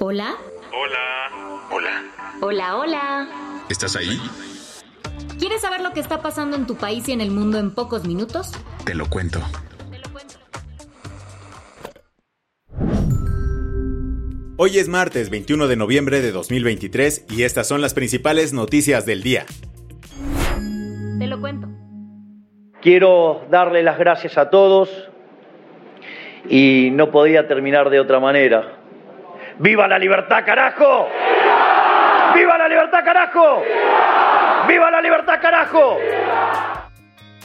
Hola. Hola. Hola. Hola, hola. ¿Estás ahí? ¿Quieres saber lo que está pasando en tu país y en el mundo en pocos minutos? Te lo cuento. Hoy es martes 21 de noviembre de 2023 y estas son las principales noticias del día. Te lo cuento. Quiero darle las gracias a todos y no podía terminar de otra manera. ¡Viva la libertad, carajo! ¡Viva la libertad, carajo! ¡Viva la libertad, carajo!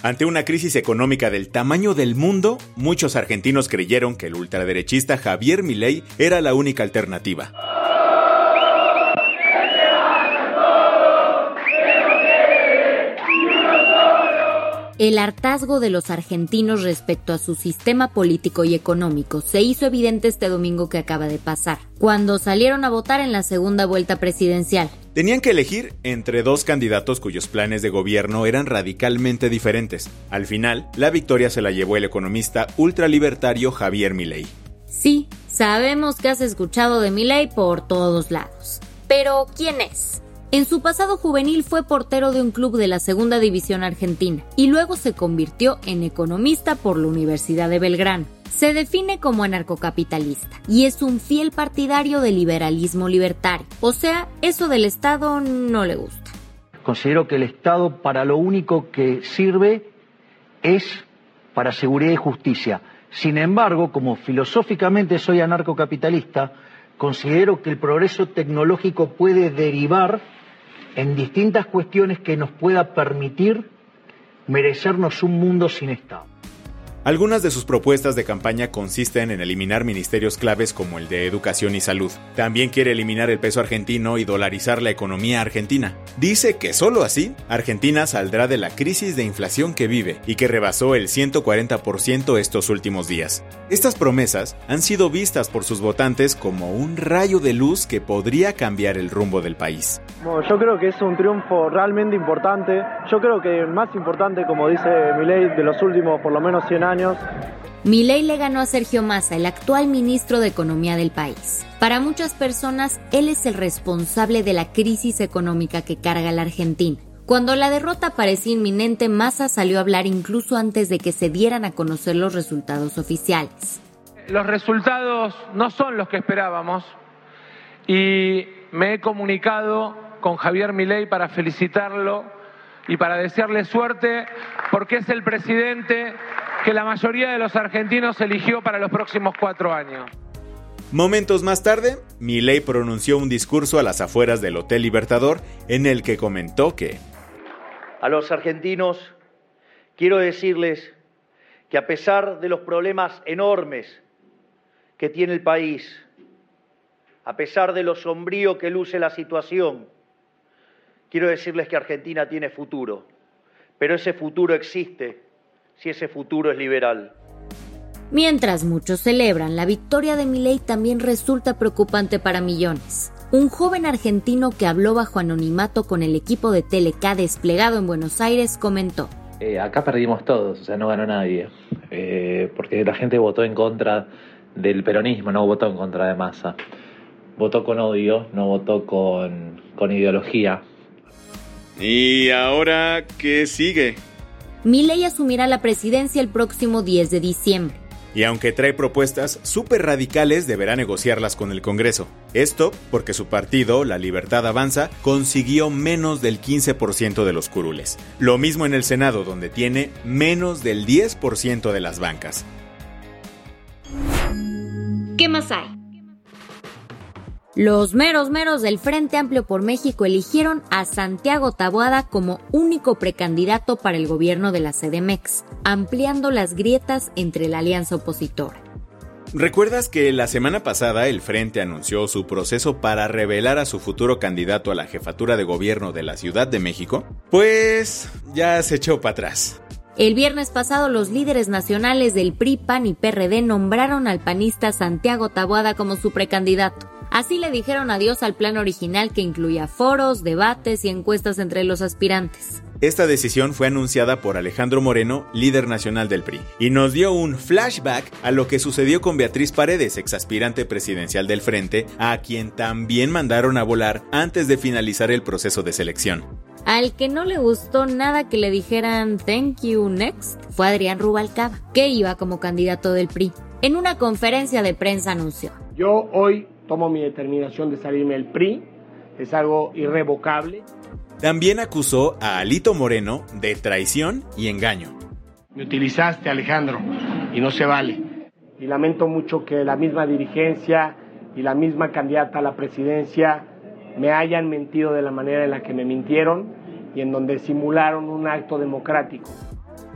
Ante una crisis económica del tamaño del mundo, muchos argentinos creyeron que el ultraderechista Javier Milei era la única alternativa. El hartazgo de los argentinos respecto a su sistema político y económico se hizo evidente este domingo que acaba de pasar, cuando salieron a votar en la segunda vuelta presidencial. Tenían que elegir entre dos candidatos cuyos planes de gobierno eran radicalmente diferentes. Al final, la victoria se la llevó el economista ultralibertario Javier Milei. Sí, sabemos que has escuchado de Milei por todos lados. Pero, ¿quién es? En su pasado juvenil fue portero de un club de la segunda división argentina y luego se convirtió en economista por la Universidad de Belgrano. Se define como anarcocapitalista y es un fiel partidario del liberalismo libertario, o sea, eso del Estado no le gusta. Considero que el Estado para lo único que sirve es para seguridad y justicia. Sin embargo, como filosóficamente soy anarcocapitalista, considero que el progreso tecnológico puede derivar en distintas cuestiones que nos pueda permitir merecernos un mundo sin Estado. Algunas de sus propuestas de campaña consisten en eliminar ministerios claves como el de educación y salud. También quiere eliminar el peso argentino y dolarizar la economía argentina. Dice que solo así, Argentina saldrá de la crisis de inflación que vive y que rebasó el 140% estos últimos días. Estas promesas han sido vistas por sus votantes como un rayo de luz que podría cambiar el rumbo del país. Bueno, yo creo que es un triunfo realmente importante. Yo creo que más importante, como dice Milei, de los últimos por lo menos 100 años. Milei le ganó a Sergio Massa, el actual ministro de Economía del país. Para muchas personas, él es el responsable de la crisis económica que carga la Argentina. Cuando la derrota parecía inminente, Massa salió a hablar incluso antes de que se dieran a conocer los resultados oficiales. Los resultados no son los que esperábamos y me he comunicado con Javier Milei para felicitarlo y para desearle suerte porque es el presidente que la mayoría de los argentinos eligió para los próximos cuatro años. Momentos más tarde, Milei pronunció un discurso a las afueras del Hotel Libertador en el que comentó que A los argentinos quiero decirles que a pesar de los problemas enormes que tiene el país, a pesar de lo sombrío que luce la situación, quiero decirles que Argentina tiene futuro, pero ese futuro existe si ese futuro es liberal. Mientras muchos celebran, la victoria de Milei también resulta preocupante para millones. Un joven argentino que habló bajo anonimato con el equipo de Teleca desplegado en Buenos Aires comentó. Eh, acá perdimos todos, o sea, no ganó nadie, eh, porque la gente votó en contra del peronismo, no votó en contra de masa. Votó con odio, no votó con, con ideología. ¿Y ahora qué sigue? Milei asumirá la presidencia el próximo 10 de diciembre. Y aunque trae propuestas súper radicales, deberá negociarlas con el Congreso. Esto porque su partido, La Libertad Avanza, consiguió menos del 15% de los curules. Lo mismo en el Senado, donde tiene menos del 10% de las bancas. ¿Qué más hay? Los meros meros del Frente Amplio por México eligieron a Santiago Taboada como único precandidato para el gobierno de la CDMX, ampliando las grietas entre la alianza opositora. ¿Recuerdas que la semana pasada el Frente anunció su proceso para revelar a su futuro candidato a la jefatura de gobierno de la Ciudad de México? Pues ya se echó para atrás. El viernes pasado los líderes nacionales del PRI, PAN y PRD nombraron al panista Santiago Taboada como su precandidato. Así le dijeron adiós al plan original que incluía foros, debates y encuestas entre los aspirantes. Esta decisión fue anunciada por Alejandro Moreno, líder nacional del PRI, y nos dio un flashback a lo que sucedió con Beatriz Paredes, exaspirante presidencial del Frente, a quien también mandaron a volar antes de finalizar el proceso de selección. Al que no le gustó nada que le dijeran thank you next fue Adrián Rubalcaba, que iba como candidato del PRI. En una conferencia de prensa anunció. Yo hoy tomo mi determinación de salirme del PRI, es algo irrevocable. También acusó a Alito Moreno de traición y engaño. Me utilizaste, Alejandro, y no se vale. Y lamento mucho que la misma dirigencia y la misma candidata a la presidencia me hayan mentido de la manera en la que me mintieron y en donde simularon un acto democrático.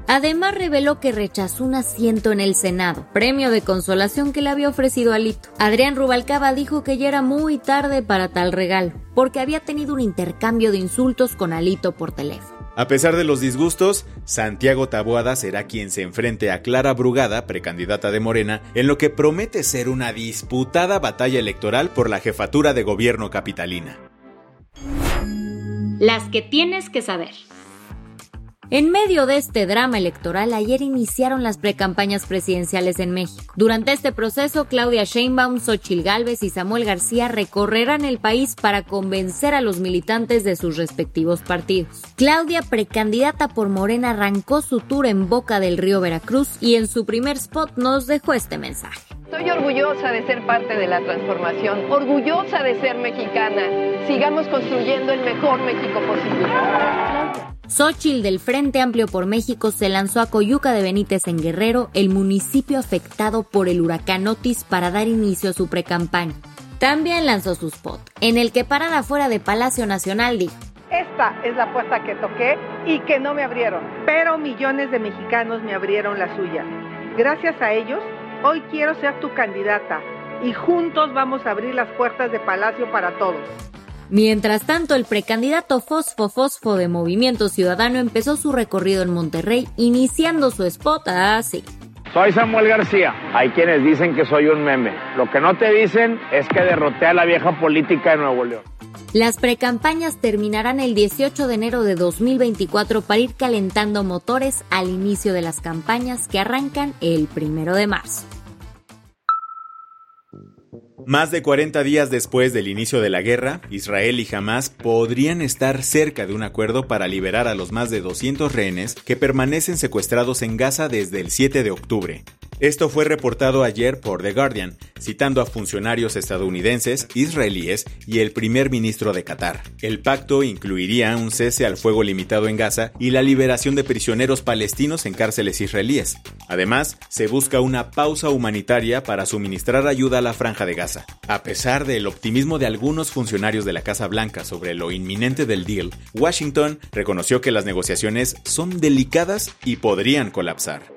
Además reveló que rechazó un asiento en el Senado, premio de consolación que le había ofrecido Alito. Adrián Rubalcaba dijo que ya era muy tarde para tal regalo, porque había tenido un intercambio de insultos con Alito por teléfono. A pesar de los disgustos, Santiago Taboada será quien se enfrente a Clara Brugada, precandidata de Morena, en lo que promete ser una disputada batalla electoral por la jefatura de gobierno capitalina. Las que tienes que saber. En medio de este drama electoral, ayer iniciaron las precampañas presidenciales en México. Durante este proceso, Claudia Sheinbaum, Xochil Gálvez y Samuel García recorrerán el país para convencer a los militantes de sus respectivos partidos. Claudia, precandidata por Morena, arrancó su tour en Boca del Río Veracruz y en su primer spot nos dejó este mensaje. Estoy orgullosa de ser parte de la transformación, orgullosa de ser mexicana. Sigamos construyendo el mejor México posible. Xochitl del Frente Amplio por México se lanzó a Coyuca de Benítez en Guerrero, el municipio afectado por el huracán Otis, para dar inicio a su precampaña. También lanzó su spot, en el que parada fuera de Palacio Nacional dijo: Esta es la puerta que toqué y que no me abrieron, pero millones de mexicanos me abrieron la suya. Gracias a ellos, hoy quiero ser tu candidata y juntos vamos a abrir las puertas de Palacio para todos. Mientras tanto, el precandidato Fosfo Fosfo de Movimiento Ciudadano empezó su recorrido en Monterrey, iniciando su spot así. Soy Samuel García. Hay quienes dicen que soy un meme. Lo que no te dicen es que derroté a la vieja política de Nuevo León. Las precampañas terminarán el 18 de enero de 2024 para ir calentando motores al inicio de las campañas que arrancan el primero de marzo. Más de 40 días después del inicio de la guerra, Israel y Hamas podrían estar cerca de un acuerdo para liberar a los más de 200 rehenes que permanecen secuestrados en Gaza desde el 7 de octubre. Esto fue reportado ayer por The Guardian, citando a funcionarios estadounidenses, israelíes y el primer ministro de Qatar. El pacto incluiría un cese al fuego limitado en Gaza y la liberación de prisioneros palestinos en cárceles israelíes. Además, se busca una pausa humanitaria para suministrar ayuda a la franja de Gaza. A pesar del optimismo de algunos funcionarios de la Casa Blanca sobre lo inminente del deal, Washington reconoció que las negociaciones son delicadas y podrían colapsar.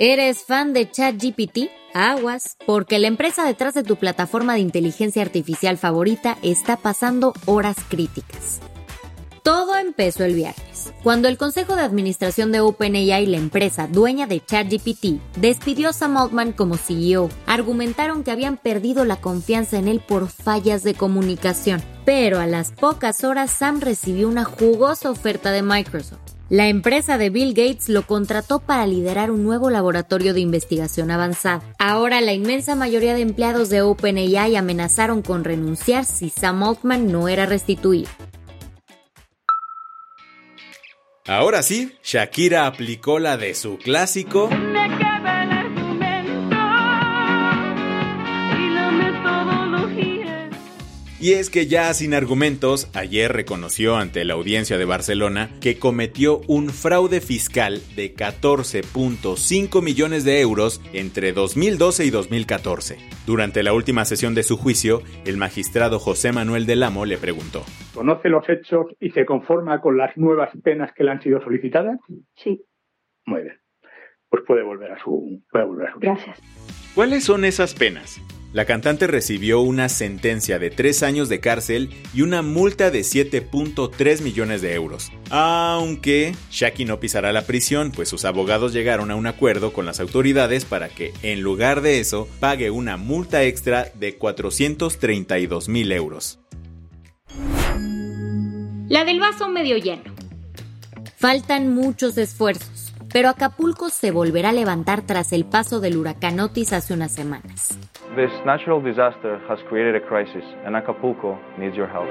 ¿Eres fan de ChatGPT? Aguas, porque la empresa detrás de tu plataforma de inteligencia artificial favorita está pasando horas críticas. Todo empezó el viernes, cuando el Consejo de Administración de OpenAI, la empresa dueña de ChatGPT, despidió a Sam Altman como CEO. Argumentaron que habían perdido la confianza en él por fallas de comunicación. Pero a las pocas horas Sam recibió una jugosa oferta de Microsoft. La empresa de Bill Gates lo contrató para liderar un nuevo laboratorio de investigación avanzada. Ahora la inmensa mayoría de empleados de OpenAI amenazaron con renunciar si Sam Altman no era restituido. Ahora sí, Shakira aplicó la de su clásico. Y es que ya sin argumentos, ayer reconoció ante la audiencia de Barcelona que cometió un fraude fiscal de 14.5 millones de euros entre 2012 y 2014. Durante la última sesión de su juicio, el magistrado José Manuel del Amo le preguntó. ¿Conoce los hechos y se conforma con las nuevas penas que le han sido solicitadas? Sí. Muy bien. Pues puede volver a su... Puede volver a su Gracias. ¿Cuáles son esas penas? La cantante recibió una sentencia de 3 años de cárcel y una multa de 7.3 millones de euros. Aunque Shaki no pisará la prisión, pues sus abogados llegaron a un acuerdo con las autoridades para que, en lugar de eso, pague una multa extra de 432 mil euros. La del vaso medio lleno. Faltan muchos esfuerzos, pero Acapulco se volverá a levantar tras el paso del huracán Otis hace unas semanas. This natural disaster has created a crisis, and Acapulco needs your help.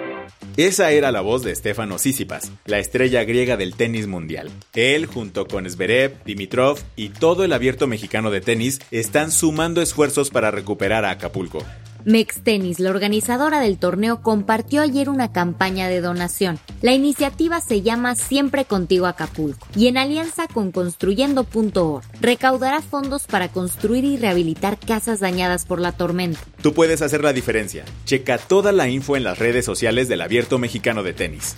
Esa era la voz de Stefano Sisipas, la estrella griega del tenis mundial. Él, junto con Zverev, Dimitrov y todo el abierto mexicano de tenis, están sumando esfuerzos para recuperar a Acapulco. Mextenis, la organizadora del torneo, compartió ayer una campaña de donación. La iniciativa se llama Siempre Contigo Acapulco y en alianza con Construyendo.org recaudará fondos para construir y rehabilitar casas dañadas por la tormenta. Tú puedes hacer la diferencia. Checa toda la info en las redes sociales del Abierto Mexicano de Tenis.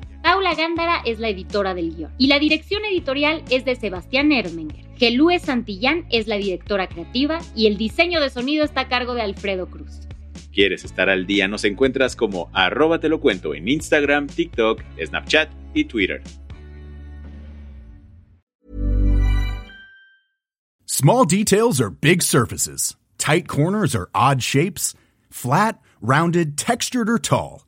Paula Gándara es la editora del guion y la dirección editorial es de Sebastián Ermenger. Gelúe Santillán es la directora creativa y el diseño de sonido está a cargo de Alfredo Cruz. ¿Quieres estar al día? Nos encuentras como arroba te lo cuento en Instagram, TikTok, Snapchat y Twitter. Small details are big surfaces. Tight corners are odd shapes. Flat, rounded, textured, or tall.